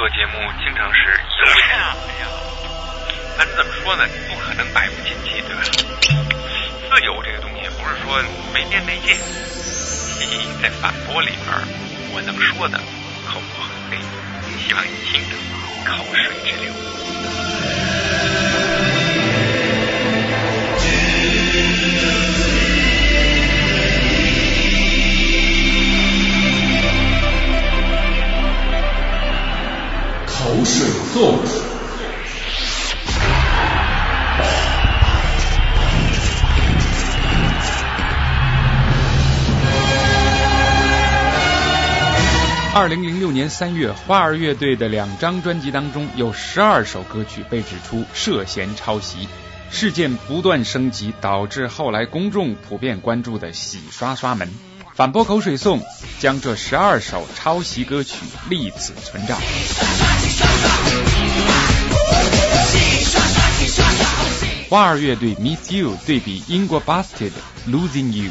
做节目经常是哎呀，咱怎么说呢？不可能百无禁忌，对吧？自由这个东西不是说没边没界。嘻嘻，在反驳里边，我能说的口不很黑，希望你听着口水直流。二零零六年三月，花儿乐队的两张专辑当中，有十二首歌曲被指出涉嫌抄袭，事件不断升级，导致后来公众普遍关注的洗刷刷门。反驳口水颂将这十二首抄袭歌曲立此存照。花儿乐队 Miss You 对比英国 Busted Losing You。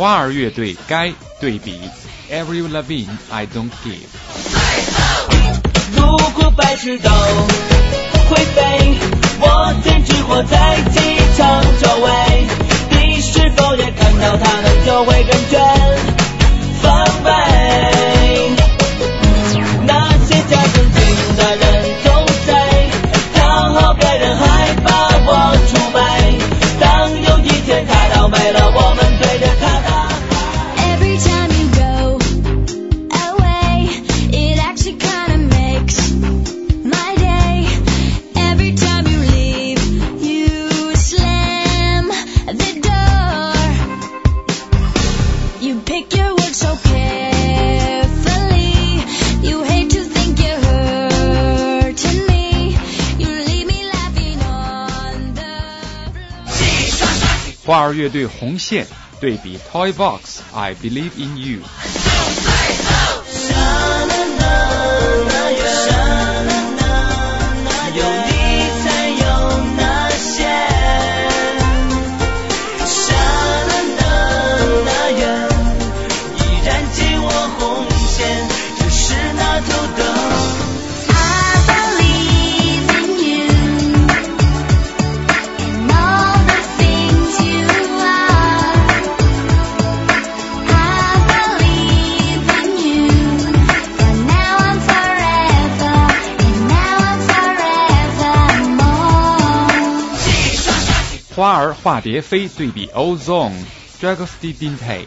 花儿乐队该对比，Every Levine I Don't Give。如果白痴都会飞，我简直活在机场周围。你是否也看到他们就会感觉花儿乐队红线对比 Toy Box I Believe in You。花儿化蝶飞对比 Ozone Dragostea Dinte。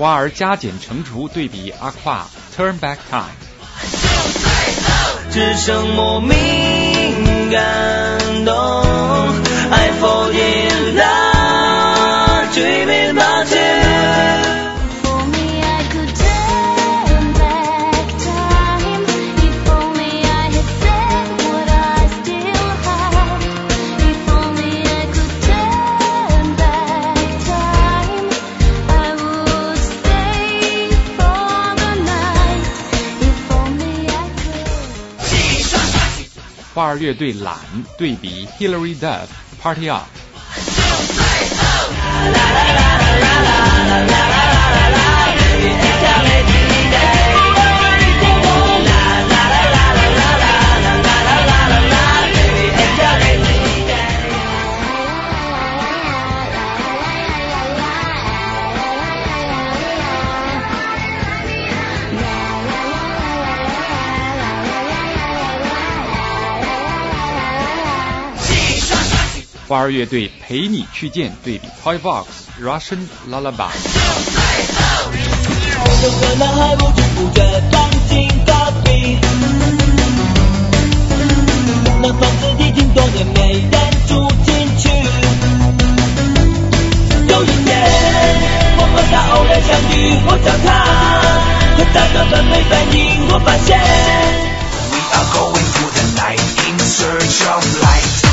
花儿加减乘除对比阿胯 Turn Back Time。只剩莫名感动。I fall in love, 二乐队懒对比 Hillary Duff Party Up。花儿乐队陪你去见对比 Toy Box Russian Lullaby。有个男孩不知不觉放进隔壁，那房子已经多年没人住进去。有一天，我和他偶然相遇，我找他，可他根本没反应。我发现 We are going through the night in search of light.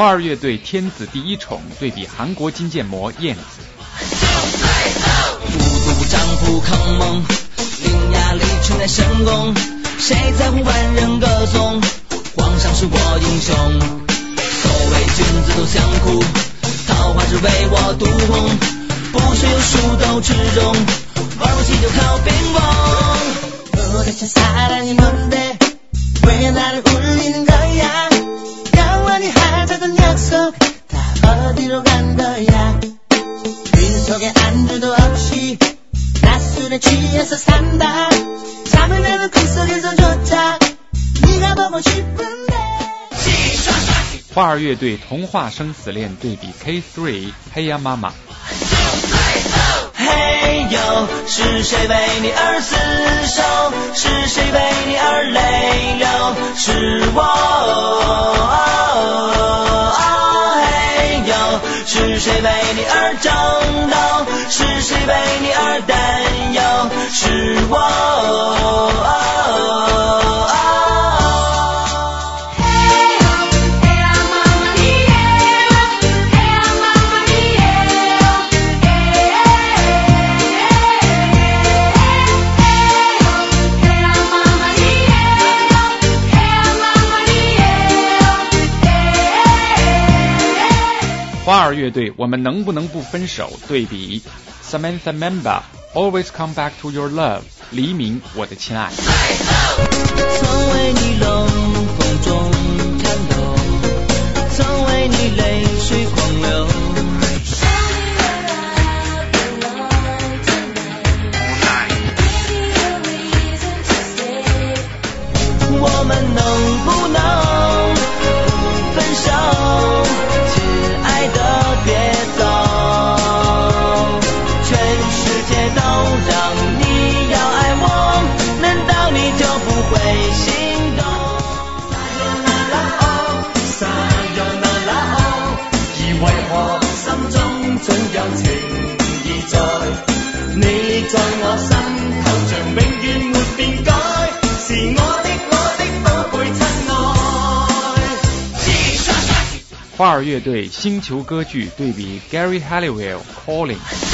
花儿乐队天子第一宠对比韩国金建模燕子。五毒丈夫抗梦，伶牙俐齿乃神功，谁在乎万人歌颂？皇上是我英雄，所谓君子都相苦，桃花只为我独红，不是有数斗之中，玩不起就靠冰崩。 도대체 사랑이 뭔데 왜 나를 울리는 거야 영원히 하자던 약속 다 어디로 간 거야 빈속에 안주도 없이 낮술에 취해서 산다 잠을 자는 꿈속에서조차 네가 보고 싶은데 花儿乐队童话生死恋对比 K3 黑呀妈妈。嘿呦，是谁为你而厮守？是谁为你而泪流？是我。 为你而争斗？是谁为你而担忧？是我。花儿乐队，我们能不能不分手？对比 Samantha Member Always Come Back to Your Love，黎明，我的亲爱。花儿乐队星球歌剧》对比 Gary Halliwell Calling。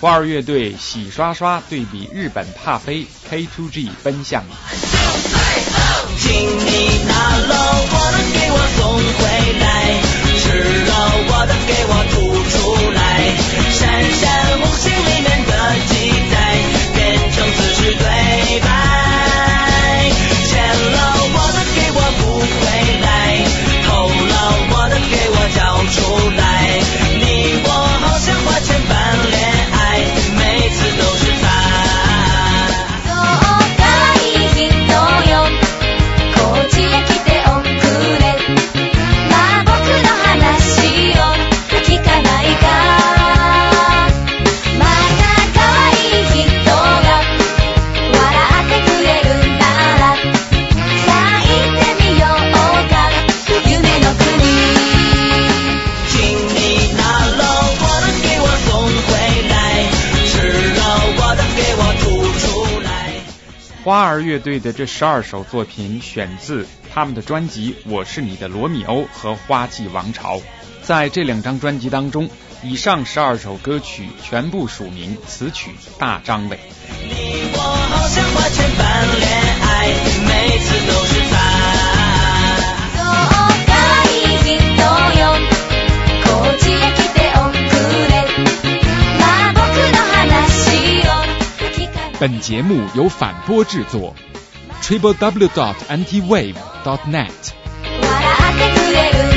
花儿乐队洗刷刷对比日本帕菲 K2G 奔向你。请你拿了我的给我送回来，吃了我的给我吐出来，闪闪红星里面的花儿乐队的这十二首作品选自他们的专辑《我是你的罗密欧》和《花季王朝》。在这两张专辑当中，以上十二首歌曲全部署名词曲大张伟。你我好像花钱办恋爱，每次都是本节目由反播制作，triple w dot anti wave dot net。笑ってくれる